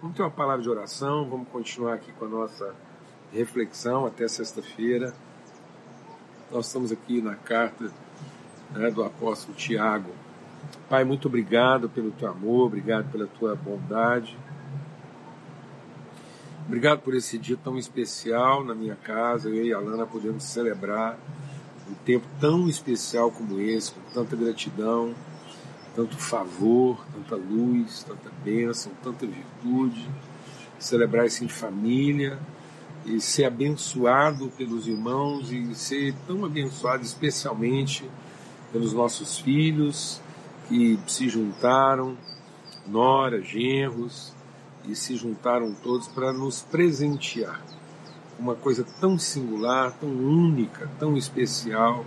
Vamos ter uma palavra de oração, vamos continuar aqui com a nossa reflexão até sexta-feira. Nós estamos aqui na carta né, do apóstolo Tiago. Pai, muito obrigado pelo teu amor, obrigado pela tua bondade. Obrigado por esse dia tão especial na minha casa, eu e a Lana podemos celebrar um tempo tão especial como esse, com tanta gratidão, tanto favor, tanta luz, tanta bênção, tanta virtude, celebrar isso em família e ser abençoado pelos irmãos e ser tão abençoado especialmente pelos nossos filhos que se juntaram, nora, genros, e se juntaram todos para nos presentear. Uma coisa tão singular, tão única, tão especial.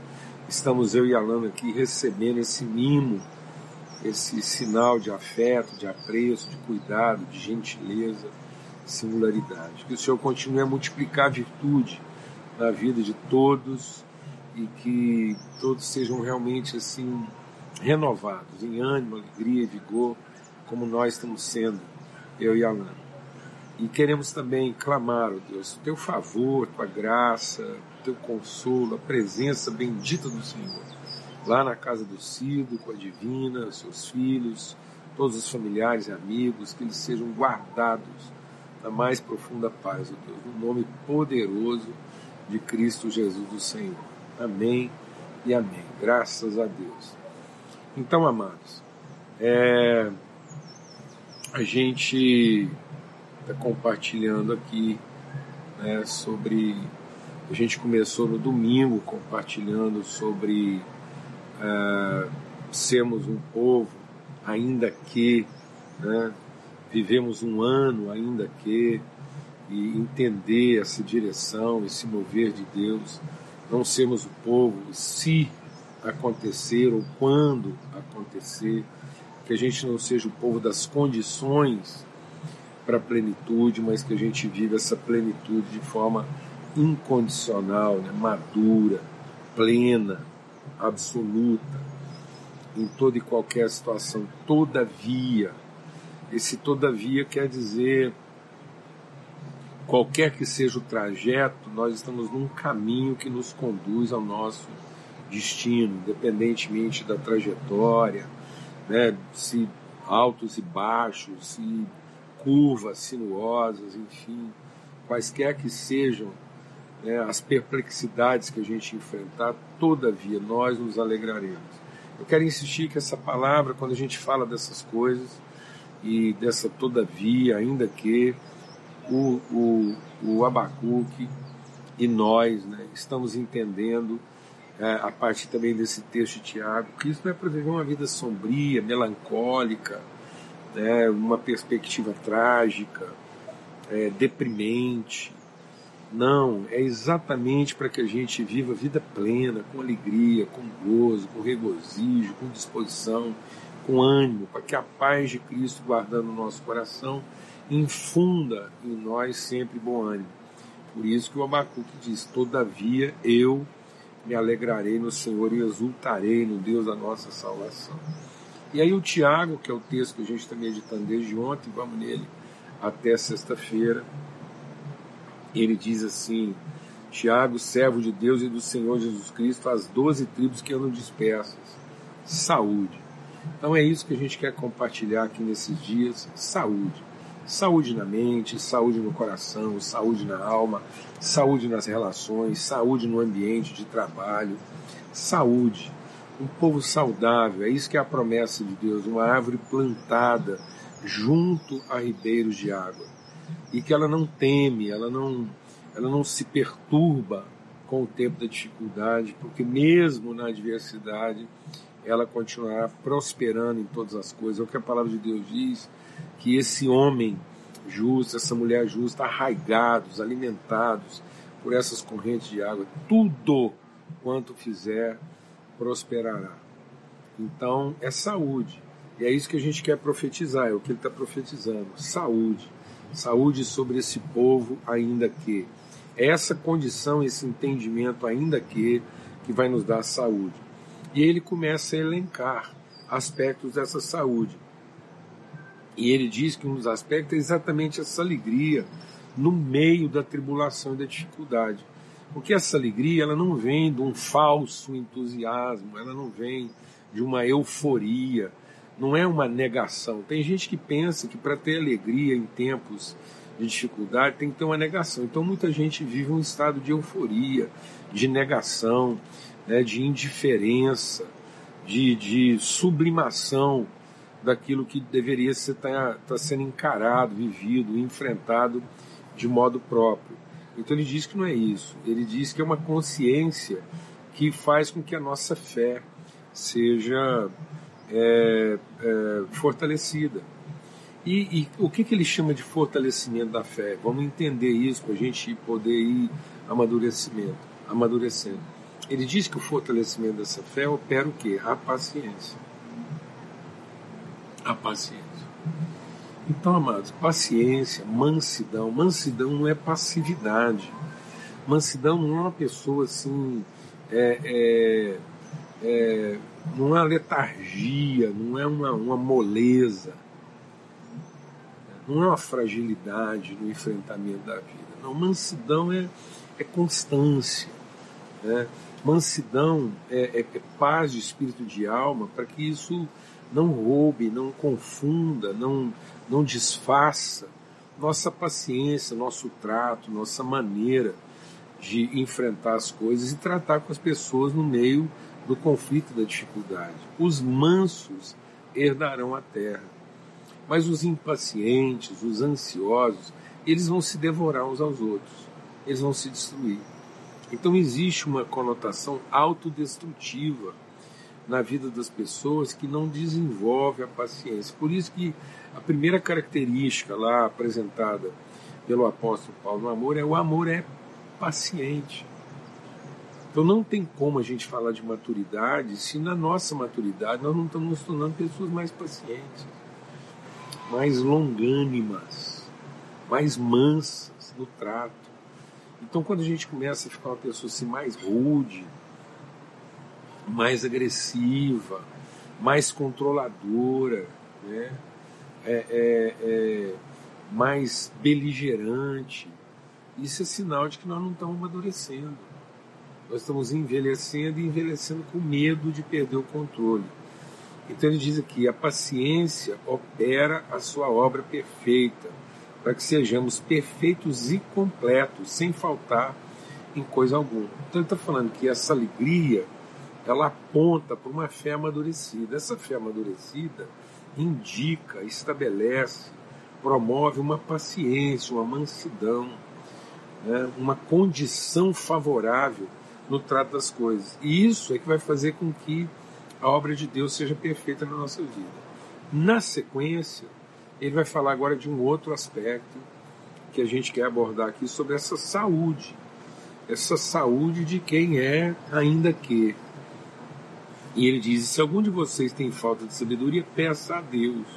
Estamos eu e Alana aqui recebendo esse mimo esse sinal de afeto, de apreço, de cuidado, de gentileza, singularidade. Que o Senhor continue a multiplicar a virtude na vida de todos e que todos sejam realmente assim renovados em ânimo, alegria e vigor, como nós estamos sendo, eu e Alana. E queremos também clamar, ó oh Deus, teu favor, tua graça, teu consolo, a presença bendita do Senhor lá na casa do Cido, com a Divina, seus filhos, todos os familiares e amigos, que eles sejam guardados na mais profunda paz, ó Deus, no nome poderoso de Cristo Jesus do Senhor. Amém e amém. Graças a Deus. Então, amados, é, a gente está compartilhando aqui né, sobre. A gente começou no domingo compartilhando sobre uh, sermos um povo, ainda que né, vivemos um ano, ainda que, e entender essa direção, esse mover de Deus, não sermos o povo, se acontecer ou quando acontecer, que a gente não seja o povo das condições para a plenitude, mas que a gente viva essa plenitude de forma incondicional, né, madura, plena, absoluta em toda e qualquer situação. Todavia, esse todavia quer dizer qualquer que seja o trajeto, nós estamos num caminho que nos conduz ao nosso destino, independentemente da trajetória, né, se altos e baixos, se curvas sinuosas, enfim, quaisquer que sejam né, as perplexidades que a gente enfrentar, todavia nós nos alegraremos. Eu quero insistir que essa palavra, quando a gente fala dessas coisas e dessa todavia, ainda que o, o, o Abacuque e nós né, estamos entendendo é, a partir também desse texto de Tiago, que isso não é para viver uma vida sombria, melancólica, né, uma perspectiva trágica, é, deprimente, não, é exatamente para que a gente viva a vida plena, com alegria, com gozo, com regozijo, com disposição, com ânimo, para que a paz de Cristo, guardando o nosso coração, infunda em nós sempre bom ânimo. Por isso que o Abacuque diz: Todavia eu me alegrarei no Senhor e exultarei no Deus da nossa salvação. E aí o Tiago, que é o texto que a gente está meditando desde ontem, vamos nele até sexta-feira ele diz assim: Tiago, servo de Deus e do Senhor Jesus Cristo, as doze tribos que andam dispersas. Saúde. Então é isso que a gente quer compartilhar aqui nesses dias: saúde. Saúde na mente, saúde no coração, saúde na alma, saúde nas relações, saúde no ambiente de trabalho, saúde. Um povo saudável, é isso que é a promessa de Deus, uma árvore plantada junto a ribeiros de água e que ela não teme, ela não, ela não se perturba com o tempo da dificuldade, porque mesmo na adversidade ela continuará prosperando em todas as coisas. É o que a palavra de Deus diz, que esse homem justo, essa mulher justa, arraigados, alimentados por essas correntes de água, tudo quanto fizer prosperará. Então é saúde. E é isso que a gente quer profetizar, é o que ele está profetizando: saúde saúde sobre esse povo, ainda que. Essa condição, esse entendimento, ainda que, que vai nos dar saúde. E ele começa a elencar aspectos dessa saúde. E ele diz que um dos aspectos é exatamente essa alegria no meio da tribulação e da dificuldade. Porque essa alegria ela não vem de um falso entusiasmo, ela não vem de uma euforia, não é uma negação. Tem gente que pensa que para ter alegria em tempos de dificuldade tem que ter uma negação. Então muita gente vive um estado de euforia, de negação, né, de indiferença, de, de sublimação daquilo que deveria estar tá, tá sendo encarado, vivido, enfrentado de modo próprio. Então ele diz que não é isso. Ele diz que é uma consciência que faz com que a nossa fé seja é, é, fortalecida. E, e, o que, que ele chama de fortalecimento da fé? Vamos entender isso para a gente poder ir amadurecimento, amadurecendo. Ele diz que o fortalecimento dessa fé opera o quê? A paciência. A paciência. Então, amados, paciência, mansidão. Mansidão não é passividade. Mansidão não é uma pessoa assim. É, é, é, não é uma letargia, não é uma, uma moleza não é uma fragilidade no enfrentamento da vida. Não, mansidão é, é constância. Né? Mansidão é, é, é paz de espírito de alma para que isso não roube, não confunda, não, não desfaça nossa paciência, nosso trato, nossa maneira de enfrentar as coisas e tratar com as pessoas no meio do conflito da dificuldade. Os mansos herdarão a terra. Mas os impacientes, os ansiosos, eles vão se devorar uns aos outros, eles vão se destruir. Então existe uma conotação autodestrutiva na vida das pessoas que não desenvolve a paciência. Por isso que a primeira característica lá apresentada pelo apóstolo Paulo no amor é o amor é paciente. Então não tem como a gente falar de maturidade se na nossa maturidade nós não estamos nos tornando pessoas mais pacientes mais longânimas, mais mansas no trato. Então, quando a gente começa a ficar uma pessoa assim mais rude, mais agressiva, mais controladora, né? É, é, é, mais beligerante, isso é sinal de que nós não estamos amadurecendo. Nós estamos envelhecendo e envelhecendo com medo de perder o controle. Então ele diz aqui: a paciência opera a sua obra perfeita, para que sejamos perfeitos e completos, sem faltar em coisa alguma. Então ele está falando que essa alegria ela aponta para uma fé amadurecida. Essa fé amadurecida indica, estabelece, promove uma paciência, uma mansidão, né, uma condição favorável no trato das coisas. E isso é que vai fazer com que a obra de Deus seja perfeita na nossa vida. Na sequência, ele vai falar agora de um outro aspecto que a gente quer abordar aqui sobre essa saúde. Essa saúde de quem é ainda que. E ele diz: se algum de vocês tem falta de sabedoria, peça a Deus,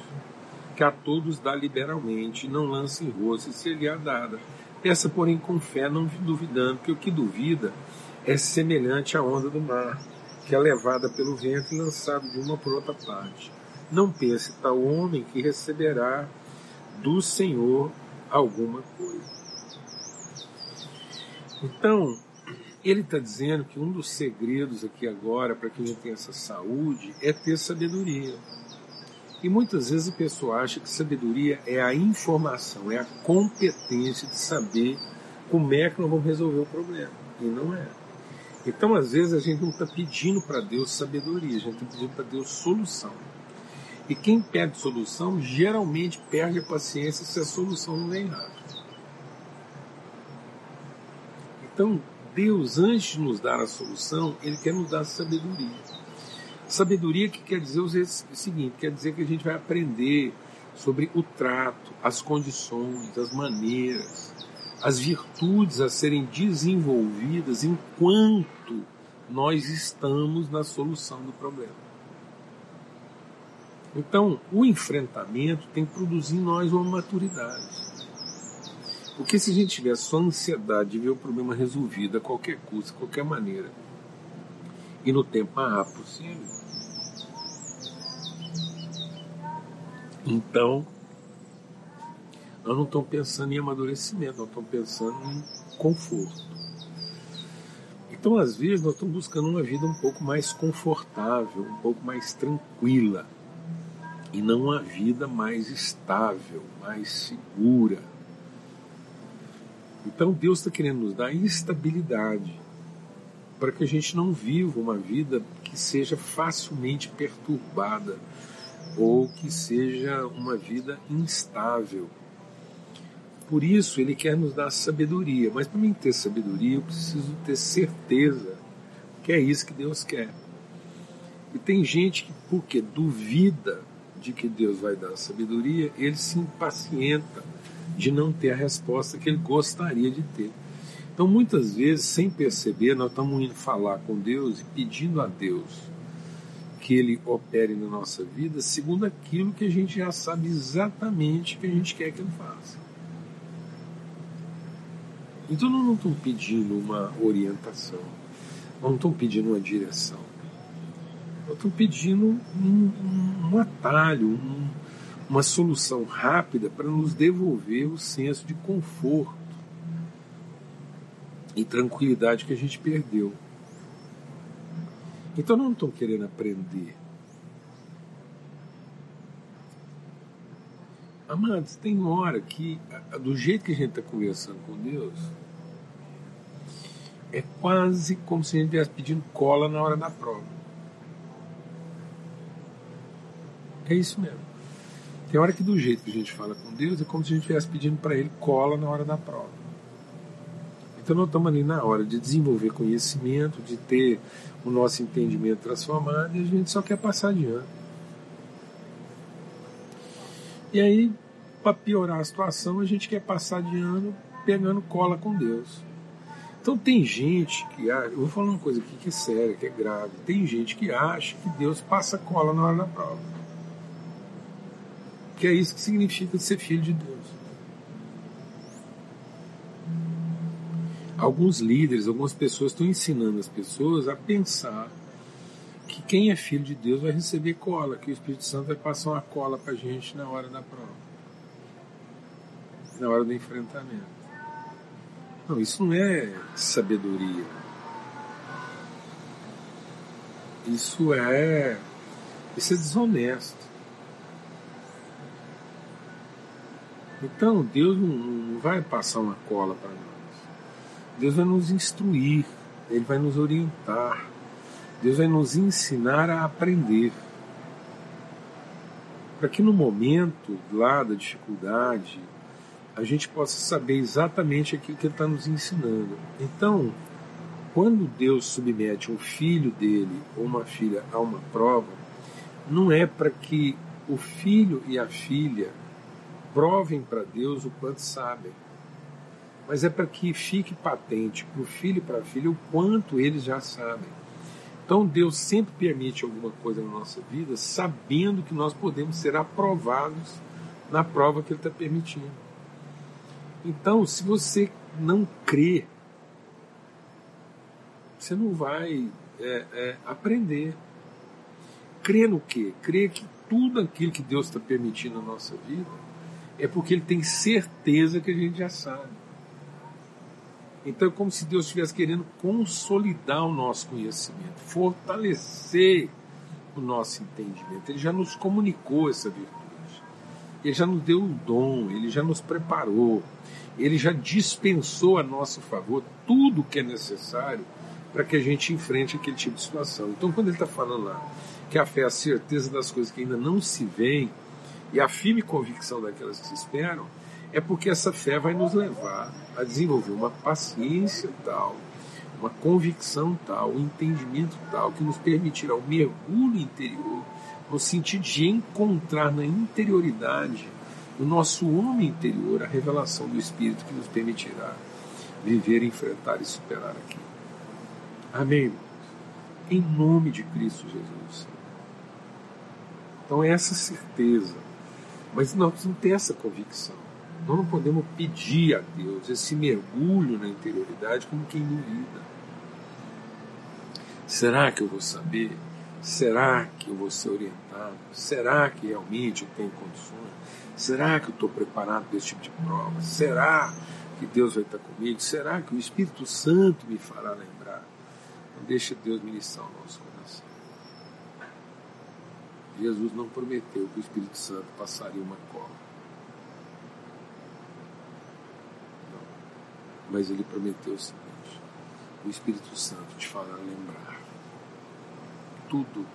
que a todos dá liberalmente, não lance em rosto, e se lhe é dada. Peça, porém, com fé, não duvidando, porque o que duvida é semelhante à onda do mar que é levada pelo vento e lançada de uma por outra parte. Não pense tal homem que receberá do Senhor alguma coisa. Então, ele está dizendo que um dos segredos aqui agora para que a gente tenha essa saúde é ter sabedoria. E muitas vezes a pessoa acha que sabedoria é a informação, é a competência de saber como é que nós vamos resolver o problema. E não é. Então, às vezes, a gente não está pedindo para Deus sabedoria, a gente está pedindo para Deus solução. E quem pede solução, geralmente perde a paciência se a solução não vem rápido. Então, Deus, antes de nos dar a solução, Ele quer nos dar sabedoria. Sabedoria que quer dizer o seguinte, quer dizer que a gente vai aprender sobre o trato, as condições, as maneiras, as virtudes a serem desenvolvidas enquanto nós estamos na solução do problema. Então, o enfrentamento tem que produzir em nós uma maturidade. Porque se a gente tiver só ansiedade de ver o problema resolvido a qualquer custo, a qualquer maneira, e no tempo ah, possível, então nós não estamos pensando em amadurecimento, nós estamos pensando em conforto. Então, às vezes, nós estamos buscando uma vida um pouco mais confortável, um pouco mais tranquila, e não uma vida mais estável, mais segura. Então, Deus está querendo nos dar estabilidade para que a gente não viva uma vida que seja facilmente perturbada ou que seja uma vida instável. Por isso, ele quer nos dar sabedoria. Mas para mim ter sabedoria, eu preciso ter certeza que é isso que Deus quer. E tem gente que, porque duvida de que Deus vai dar sabedoria, ele se impacienta de não ter a resposta que ele gostaria de ter. Então, muitas vezes, sem perceber, nós estamos indo falar com Deus e pedindo a Deus que Ele opere na nossa vida segundo aquilo que a gente já sabe exatamente que a gente quer que Ele faça. Então não estamos pedindo uma orientação, não estamos pedindo uma direção. Estamos pedindo um, um, um atalho, um, uma solução rápida para nos devolver o senso de conforto e tranquilidade que a gente perdeu. Então não estão querendo aprender. Amados, tem hora que, do jeito que a gente está conversando com Deus, é quase como se a gente estivesse pedindo cola na hora da prova. É isso mesmo. Tem hora que, do jeito que a gente fala com Deus, é como se a gente estivesse pedindo para Ele cola na hora da prova. Então, nós estamos ali na hora de desenvolver conhecimento, de ter o nosso entendimento transformado e a gente só quer passar adiante. E aí, para piorar a situação, a gente quer passar de ano pegando cola com Deus. Então tem gente que acha, eu vou falar uma coisa aqui que é séria, que é grave. Tem gente que acha que Deus passa cola na hora da prova. Que é isso que significa ser filho de Deus. Alguns líderes, algumas pessoas estão ensinando as pessoas a pensar que quem é filho de Deus vai receber cola, que o Espírito Santo vai passar uma cola para a gente na hora da prova, na hora do enfrentamento. Não, isso não é sabedoria. Isso é, isso é desonesto. Então Deus não, não vai passar uma cola para nós. Deus vai nos instruir, Ele vai nos orientar, Deus vai nos ensinar a aprender. Para que no momento lá da dificuldade, a gente possa saber exatamente aquilo que Ele está nos ensinando. Então, quando Deus submete um filho dele ou uma filha a uma prova, não é para que o filho e a filha provem para Deus o quanto sabem mas é para que fique patente para o filho e para a filha o quanto eles já sabem. Então Deus sempre permite alguma coisa na nossa vida, sabendo que nós podemos ser aprovados na prova que Ele está permitindo. Então, se você não crê, você não vai é, é, aprender. Crê no quê? Crê que tudo aquilo que Deus está permitindo na nossa vida é porque Ele tem certeza que a gente já sabe. Então é como se Deus estivesse querendo consolidar o nosso conhecimento, fortalecer o nosso entendimento. Ele já nos comunicou essa virtude. Ele já nos deu o dom, ele já nos preparou, ele já dispensou a nosso favor tudo o que é necessário para que a gente enfrente aquele tipo de situação. Então, quando ele está falando lá que a fé é a certeza das coisas que ainda não se veem e a firme convicção daquelas que se esperam, é porque essa fé vai nos levar a desenvolver uma paciência tal, uma convicção tal, um entendimento tal, que nos permitirá um mergulho interior, no sentido de encontrar na interioridade do nosso homem interior a revelação do Espírito que nos permitirá viver, enfrentar e superar aquilo. Amém? Em nome de Cristo Jesus. Então, é essa certeza. Mas nós precisamos ter essa convicção. Nós não podemos pedir a Deus esse mergulho na interioridade como quem duvida. Será que eu vou saber? Será que eu vou ser orientado? Será que realmente eu tenho condições? Será que eu estou preparado para esse tipo de prova? Será que Deus vai estar comigo? Será que o Espírito Santo me fará lembrar? Não deixa Deus ministrar o nosso coração. Jesus não prometeu que o Espírito Santo passaria uma cola. Não. Mas ele prometeu seguinte: o Espírito Santo te fará lembrar tudo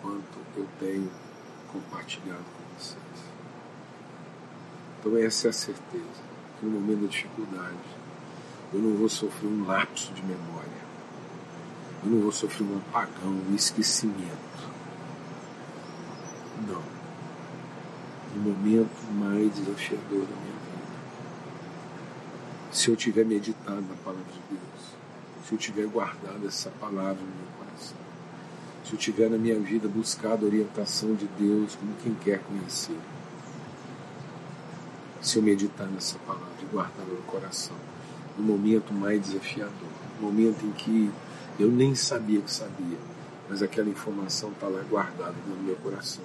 quanto eu tenho compartilhado com vocês. Então essa é a certeza, que no momento da dificuldade eu não vou sofrer um lapso de memória, eu não vou sofrer um apagão, um esquecimento. Não. No momento mais desafiador da minha vida, se eu tiver meditado na palavra de Deus, se eu tiver guardado essa palavra no meu coração, se eu tiver na minha vida buscado a orientação de Deus como quem quer conhecer, se eu meditar nessa palavra e guardar no coração, no momento mais desafiador, no momento em que eu nem sabia que sabia, mas aquela informação está lá guardada no meu coração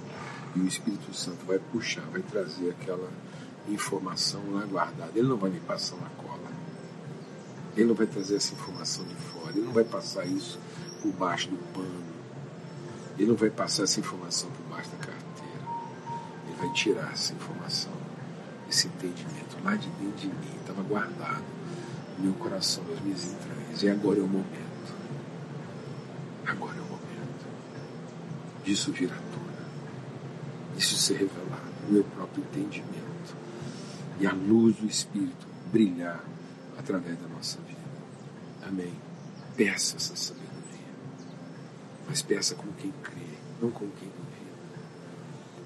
e o Espírito Santo vai puxar, vai trazer aquela informação lá guardada. Ele não vai me passar uma cola. Ele não vai trazer essa informação de fora. Ele não vai passar isso por baixo do pano. Ele não vai passar essa informação por baixo da carteira. Ele vai tirar essa informação, esse entendimento lá de dentro de mim. Estava guardado no meu coração, nas minhas entranhas. E agora é o momento. Agora é o momento disso vir à tona. Disso ser revelado, o meu próprio entendimento. E a luz do Espírito brilhar através da nossa vida. Amém. Peça essa sabedoria mas peça como quem crê, não como quem duvida.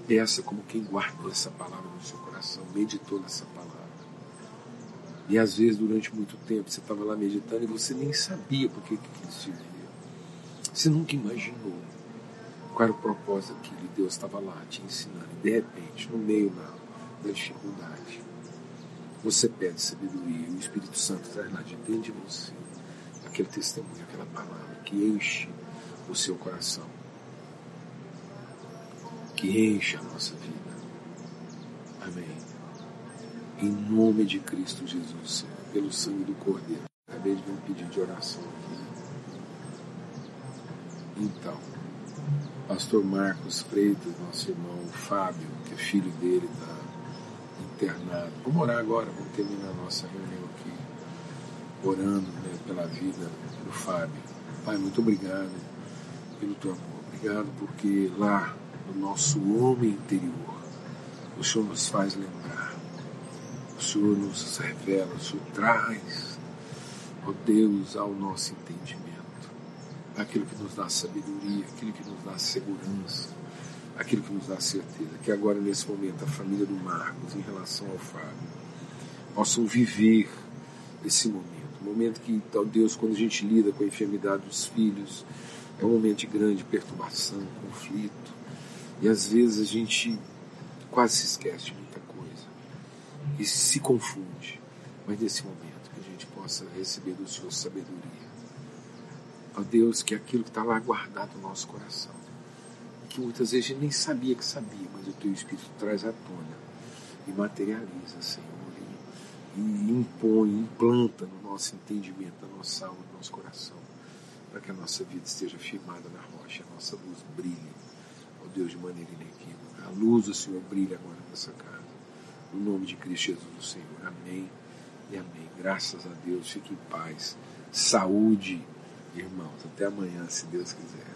Peça como quem guardou essa palavra no seu coração, meditou nessa palavra. E às vezes, durante muito tempo, você estava lá meditando e você nem sabia por que aquilo servia. Você nunca imaginou qual era o propósito daquilo. Deus estava lá te ensinando. E de repente, no meio da dificuldade, você pede sabedoria e o Espírito Santo traz lá de dentro de você aquele testemunho, aquela palavra que enche o seu coração, que enche a nossa vida. Amém. Em nome de Cristo Jesus, pelo sangue do Cordeiro. Acabei de ver um pedido de oração aqui. Então, Pastor Marcos Freitas, nosso irmão Fábio, que é filho dele, está internado. Vamos orar agora, vamos terminar a nossa reunião aqui, orando né, pela vida do Fábio. Pai, muito obrigado pelo teu amor. Obrigado porque lá no nosso homem interior, o Senhor nos faz lembrar, o Senhor nos revela, o Senhor traz, ó Deus, ao nosso entendimento, aquilo que nos dá sabedoria, aquilo que nos dá segurança, aquilo que nos dá certeza, que agora nesse momento a família do Marcos, em relação ao Fábio, possam viver esse momento. Um momento que, ó Deus, quando a gente lida com a enfermidade dos filhos, é um momento de grande perturbação, conflito. E às vezes a gente quase se esquece de muita coisa e se confunde. Mas nesse momento que a gente possa receber do Senhor sabedoria. Ó Deus, que aquilo que está lá guardado no nosso coração, que muitas vezes a gente nem sabia que sabia, mas o Teu Espírito traz à tona e materializa, Senhor, e, e impõe, implanta no nosso entendimento, na nossa alma, no nosso coração para que a nossa vida esteja firmada na rocha, a nossa luz brilhe, ó Deus, de maneira inequívoca. A luz do Senhor brilha agora nessa casa. No nome de Cristo Jesus, o Senhor. Amém e amém. Graças a Deus. Fique em paz. Saúde, irmãos. Até amanhã, se Deus quiser.